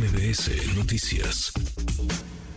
MBS Noticias.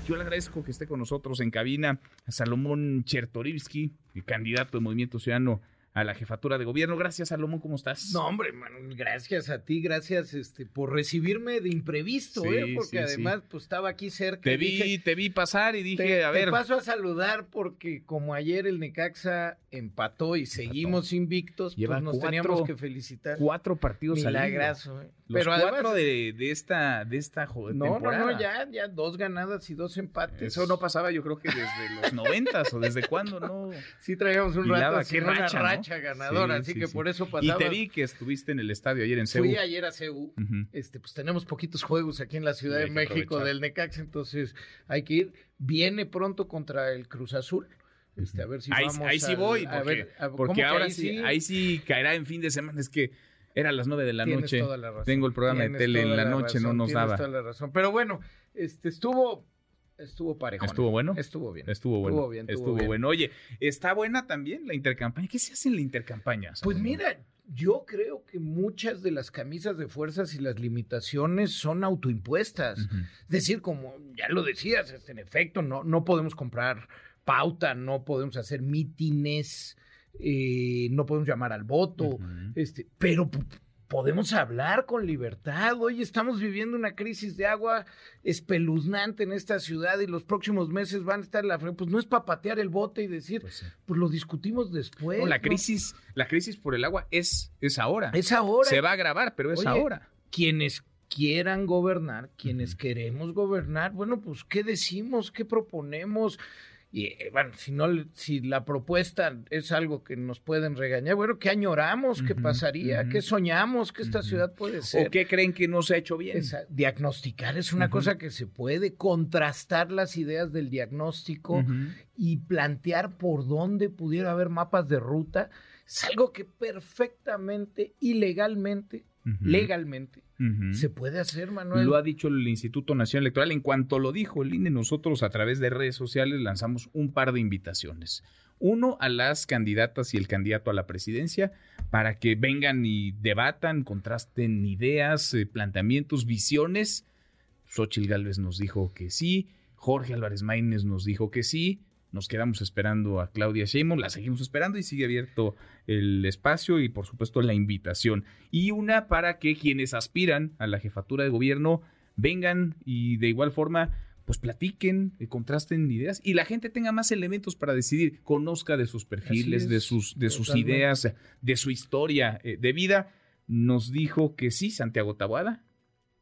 Yo le agradezco que esté con nosotros en cabina a Salomón Chertorivsky, candidato de Movimiento Ciudadano a la jefatura de gobierno. Gracias, Salomón, ¿cómo estás? No, hombre, gracias a ti, gracias este, por recibirme de imprevisto, ¿eh? Porque además, pues estaba aquí cerca. Te vi, te vi pasar y dije, a ver. Te paso a saludar porque como ayer el Necaxa empató y seguimos invictos, pues nos teníamos que felicitar. Cuatro partidos Milagrazo, ¿eh? Los Pero cuatro de, de, esta, de esta no, No, no, ya, ya dos ganadas y dos empates. Eso no pasaba yo creo que desde los noventas o desde cuándo, ¿no? Sí traíamos un rato así, racha, ganadora, así que por eso pasaba. Y te vi que estuviste en el estadio ayer en CEU. Fui ayer a CEU. este, pues tenemos poquitos juegos aquí en la Ciudad de México del Necax, entonces hay que ir. Viene pronto contra el Cruz Azul. Este, a ver si ahí, vamos ahí sí voy, porque, a ver, porque ahora sí, ahí sí caerá en fin de semana. Es que era a las nueve de la noche. Tengo el programa de tele en la, noche, no nos daba. Toda la razón. Pero bueno, este estuvo Estuvo parejo. ¿Estuvo bueno? Estuvo bien. Estuvo bueno. Estuvo bien. Estuvo, bueno. Oye, ¿está buena también la intercampaña? ¿Qué se hace en la intercampaña? Pues mira, yo creo que muchas de las camisas de fuerzas y las limitaciones son autoimpuestas. Es decir, como ya lo decías, este, en efecto, no, no podemos comprar pauta, no podemos hacer mítines, eh, no podemos llamar al voto, este, pero podemos hablar con libertad. Hoy estamos viviendo una crisis de agua espeluznante en esta ciudad y los próximos meses van a estar la pues no es para patear el bote y decir, pues, pues lo discutimos después. la crisis, la crisis por el agua es es ahora. Es ahora. Se va a agravar, pero es ahora. Quienes quieran gobernar, quienes queremos gobernar, bueno, pues qué decimos, qué proponemos, y eh, bueno, si no, si la propuesta es algo que nos pueden regañar, bueno, ¿qué añoramos? ¿Qué pasaría? ¿Qué soñamos que esta ciudad puede ser? ¿O qué creen que no se ha hecho bien? diagnosticar es una cosa que se puede, contrastar las ideas del diagnóstico y plantear por dónde pudiera haber mapas de ruta. Es algo que perfectamente, ilegalmente, legalmente, se puede hacer, Manuel. Lo ha dicho el Instituto Nacional Electoral. En cuanto lo dijo el INE, nosotros a través de redes sociales lanzamos un par de invitaciones. Uno a las candidatas y el candidato a la presidencia para que vengan y debatan, contrasten ideas, eh, planteamientos, visiones. Xochitl Gálvez nos dijo que sí, Jorge Álvarez Maínez nos dijo que sí, nos quedamos esperando a Claudia Sheinbaum, la seguimos esperando y sigue abierto el espacio y por supuesto la invitación. Y una para que quienes aspiran a la jefatura de gobierno vengan y de igual forma pues platiquen, eh, contrasten ideas y la gente tenga más elementos para decidir, conozca de sus perfiles, de sus, de sus ideas, de su historia eh, de vida. Nos dijo que sí, Santiago Tabuada.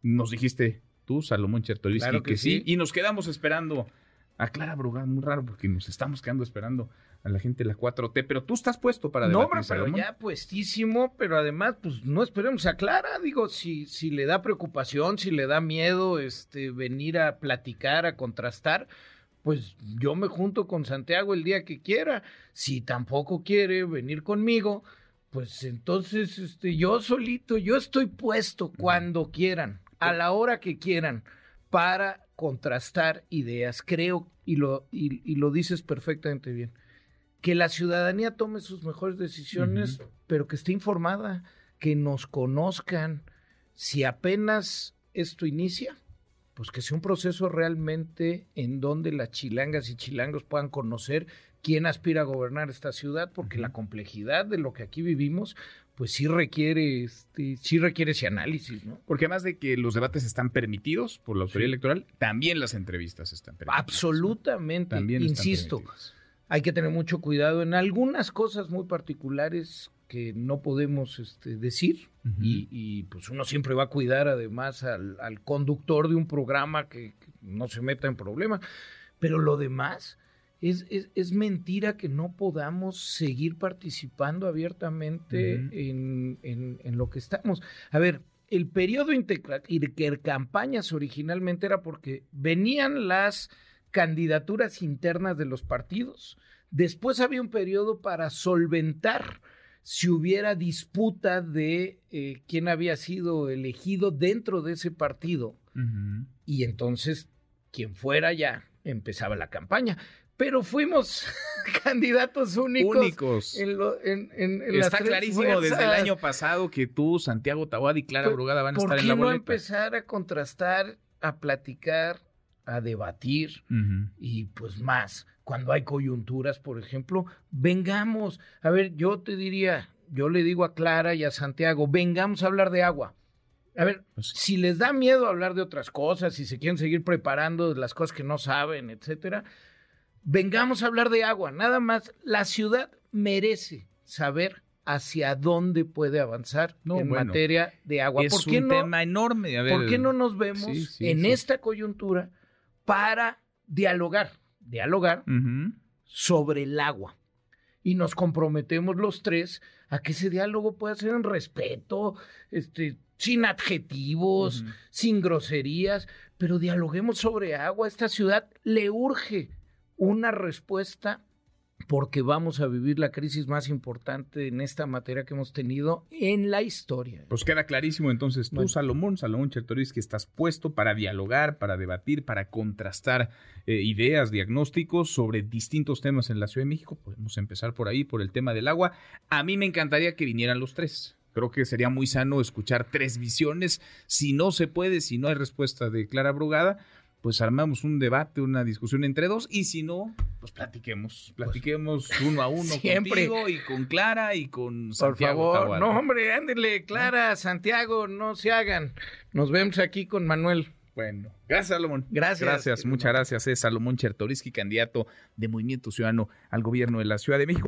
Nos dijiste tú, Salomón Chertovisky, que, sí. Y nos quedamos esperando a Clara Brugán, muy raro porque nos estamos quedando esperando a la gente de la 4T, pero tú estás puesto para debatir. No, pero ya puestísimo, pero además, pues no esperemos a Clara, digo, si, si le da preocupación, si le da miedo este, venir a platicar, a contrastar, pues yo me junto con Santiago el día que quiera. Si tampoco quiere venir conmigo, pues entonces este, yo solito, yo estoy puesto cuando quieran, a la hora que quieran, para contrastar ideas. Creo, y lo, y, lo dices perfectamente bien, que la ciudadanía tome sus mejores decisiones, pero que esté informada, que nos conozcan. Si apenas esto inicia, pues que sea un proceso realmente en donde las chilangas y chilangos puedan conocer quién aspira a gobernar esta ciudad, porque la complejidad de lo que aquí vivimos, pues sí requiere, este, sí requiere ese análisis, ¿no? Porque además de que los debates están permitidos por la autoridad electoral, también las entrevistas están permitidas. Absolutamente, también insisto, hay que tener mucho cuidado en algunas cosas muy particulares que no podemos este, decir y, pues uno siempre va a cuidar además al, conductor de un programa que, que no se meta en problemas, pero lo demás es, es, mentira que no podamos seguir participando abiertamente en, en, lo que estamos. A ver, el periodo campañas originalmente era porque venían las candidaturas internas de los partidos, después había un periodo para solventar si hubiera disputa de eh, quién había sido elegido dentro de ese partido, y entonces quien fuera ya empezaba la campaña pero fuimos candidatos únicos. Únicos. Está clarísimo desde el año pasado que tú, Santiago Tawad y Clara Brugada van a estar en la boleta. ¿Por qué no empezar a contrastar a platicar, a debatir y pues más. Cuando hay coyunturas, por ejemplo, vengamos. A ver, yo te diría, yo le digo a Clara y a Santiago, vengamos a hablar de agua. A ver, pues si les da miedo hablar de otras cosas, si se quieren seguir preparando de las cosas que no saben, etcétera, vengamos a hablar de agua. Nada más, la ciudad merece saber hacia dónde puede avanzar en materia de agua. Es un tema enorme. ¿Por qué no nos vemos en esta coyuntura para dialogar, dialogar sobre el agua? Y nos comprometemos los tres a que ese diálogo pueda ser en respeto, este, sin adjetivos, sin groserías, pero dialoguemos sobre agua. Esta ciudad le urge una respuesta porque vamos a vivir la crisis más importante en esta materia que hemos tenido en la historia. Pues queda clarísimo entonces tú, Salomón, Salomón Chertoris, que estás puesto para dialogar, para debatir, para contrastar eh, ideas, diagnósticos sobre distintos temas en la Ciudad de México. Podemos empezar por ahí, por el tema del agua. A mí me encantaría que vinieran los tres. Creo que sería muy sano escuchar tres visiones. Si no se puede, si no hay respuesta de Clara Brugada, pues armamos un debate, una discusión entre dos y si no, pues platiquemos, pues, platiquemos uno a uno Siempre. contigo y con Clara y con Santiago. Por favor, no hombre, ándele, Clara, Santiago, no se hagan. Nos vemos aquí con Manuel. Bueno, gracias Salomón. Gracias. Gracias, muchas gracias. Es Salomón Chertoriski, candidato de Movimiento Ciudadano al gobierno de la Ciudad de México.